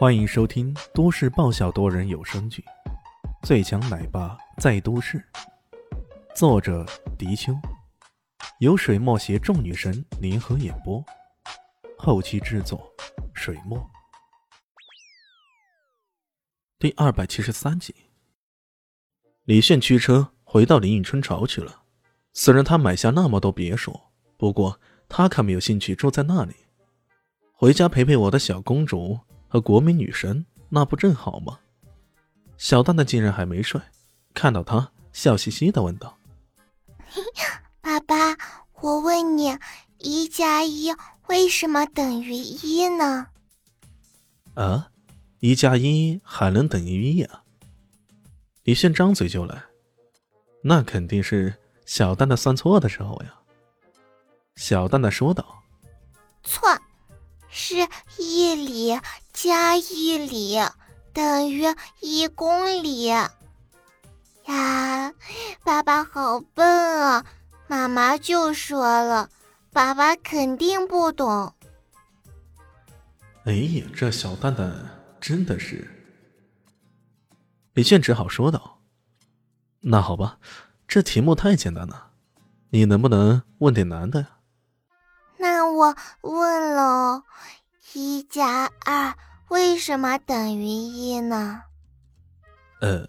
欢迎收听都市爆笑多人有声剧《最强奶爸在都市》，作者：迪秋，由水墨携众女神联合演播，后期制作：水墨。第二百七十三集，李炫驱车回到林荫春巢去了。虽然他买下那么多别墅，不过他可没有兴趣住在那里。回家陪陪我的小公主和国民女神，那不正好吗？小蛋蛋竟然还没睡，看到他，笑嘻嘻的问道：“爸爸，我问你，一加一为什么等于一呢？”啊，一加一还能等于一啊？李炫张嘴就来，那肯定是小蛋蛋算错的时候呀。小蛋蛋说道：“错。”是一里加一里等于一公里呀！爸爸好笨啊！妈妈就说了，爸爸肯定不懂。哎呀，这小蛋蛋真的是……李炫只好说道：“那好吧，这题目太简单了，你能不能问点难的呀？”那我问了，一加二为什么等于一呢？呃，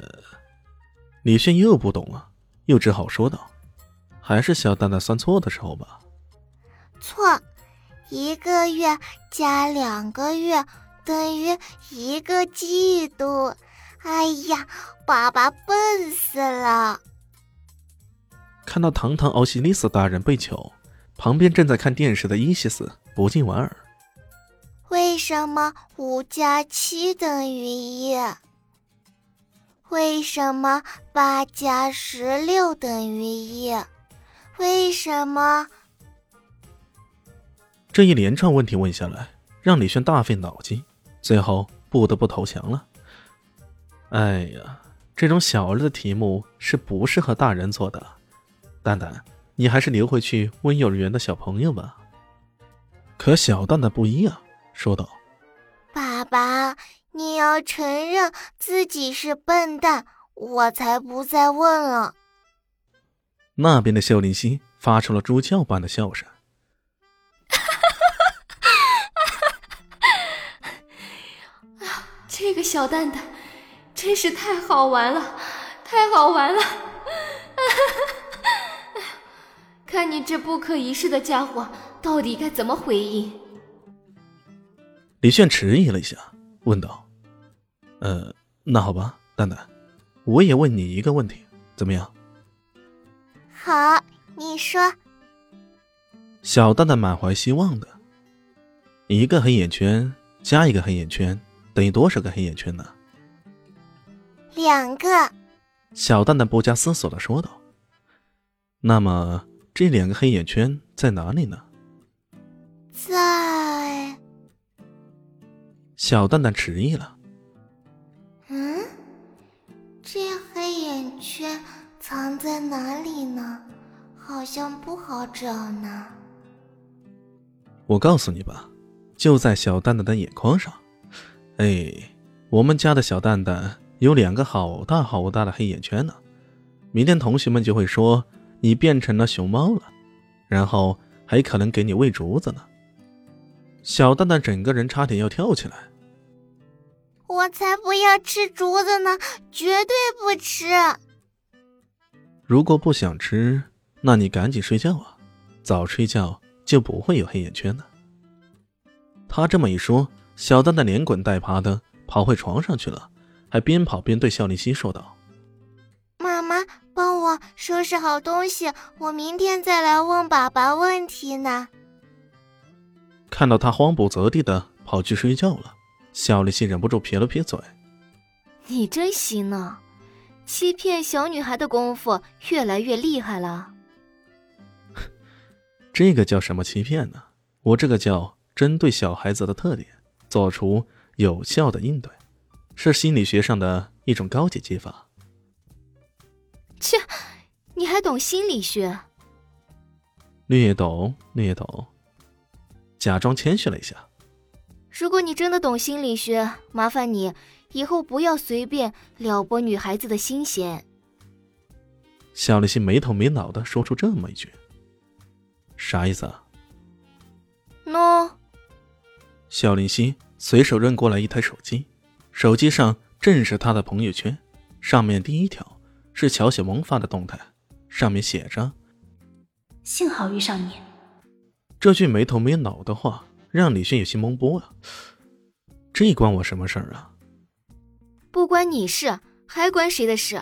李迅又不懂了，又只好说道：“还是小蛋蛋算错的时候吧。”错，一个月加两个月等于一个季度。哎呀，爸爸笨死了！看到堂堂奥西里斯大人被囚。旁边正在看电视的伊西斯不禁莞尔：“为什么五加七等于一？为什么八加十六等于一？为什么？”这一连串问题问下来，让李轩大费脑筋，最后不得不投降了。哎呀，这种小儿的题目是不适合大人做的，蛋蛋。你还是留回去问幼儿园的小朋友吧。可小蛋蛋不一样，说道：“爸爸，你要承认自己是笨蛋，我才不再问了。”那边的秀林熙发出了猪叫般的笑声。这个小蛋蛋真是太好玩了，太好玩了！看你这不可一世的家伙，到底该怎么回应？李炫迟疑了一下，问道：“呃，那好吧，蛋蛋，我也问你一个问题，怎么样？”“好，你说。”小蛋蛋满怀希望的，一个黑眼圈加一个黑眼圈等于多少个黑眼圈呢？两个。小蛋蛋不加思索的说道：“那么。”这两个黑眼圈在哪里呢？在。小蛋蛋迟疑了。嗯，这黑眼圈藏在哪里呢？好像不好找呢。我告诉你吧，就在小蛋蛋的眼眶上。哎，我们家的小蛋蛋有两个好大好大的黑眼圈呢。明天同学们就会说。你变成了熊猫了，然后还可能给你喂竹子呢。小蛋蛋整个人差点要跳起来。我才不要吃竹子呢，绝对不吃。如果不想吃，那你赶紧睡觉啊，早睡觉就不会有黑眼圈了。他这么一说，小蛋蛋连滚带爬的跑回床上去了，还边跑边对肖林熙说道。妈妈帮我收拾好东西，我明天再来问爸爸问题呢。看到他慌不择地的跑去睡觉了，小丽心忍不住撇了撇嘴：“你真行呢，欺骗小女孩的功夫越来越厉害了。”这个叫什么欺骗呢？我这个叫针对小孩子的特点，做出有效的应对，是心理学上的一种高级技法。切，你还懂心理学？略懂，略懂。假装谦虚了一下。如果你真的懂心理学，麻烦你以后不要随便撩拨女孩子的心弦。夏立新没头没脑的说出这么一句，啥意思啊？喏，肖林希随手扔过来一台手机，手机上正是他的朋友圈，上面第一条是乔雪萌发的动态，上面写着：“幸好遇上你。”这句没头没脑的话让李迅有些懵波啊。这关我什么事儿啊？不关你事，还关谁的事？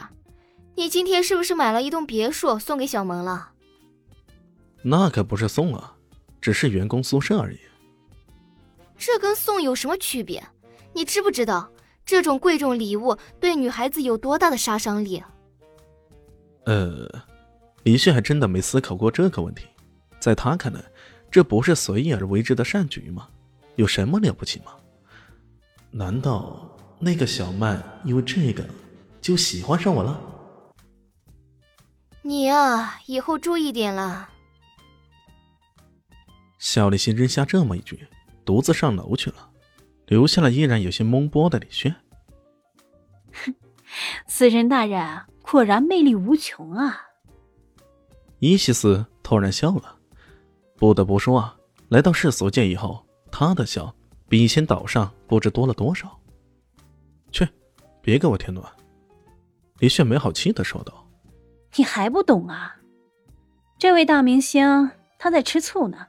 你今天是不是买了一栋别墅送给小萌了？那可不是送啊，只是员工宿舍而已。这跟送有什么区别？你知不知道这种贵重礼物对女孩子有多大的杀伤力？呃，李旭还真的没思考过这个问题。在他看来，这不是随意而为之的善举吗？有什么了不起吗？难道那个小曼因为这个就喜欢上我了？你啊，以后注意点了。小李心扔下这么一句。独自上楼去了，留下了依然有些懵波的李轩。哼，死神大人果然魅力无穷啊！伊西斯突然笑了。不得不说啊，来到世俗界以后，他的笑比以前岛上不知多了多少。去，别给我添乱！李炫没好气的说道。你还不懂啊？这位大明星他在吃醋呢。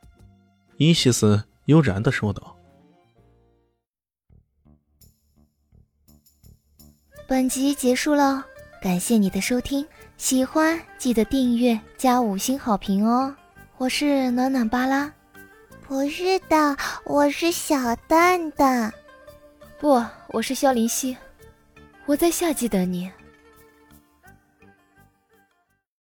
伊西斯。悠然的说道：“本集结束了，感谢你的收听，喜欢记得订阅加五星好评哦！我是暖暖巴拉，不是的，我是小蛋蛋，不，我是萧林希，我在夏季等你。”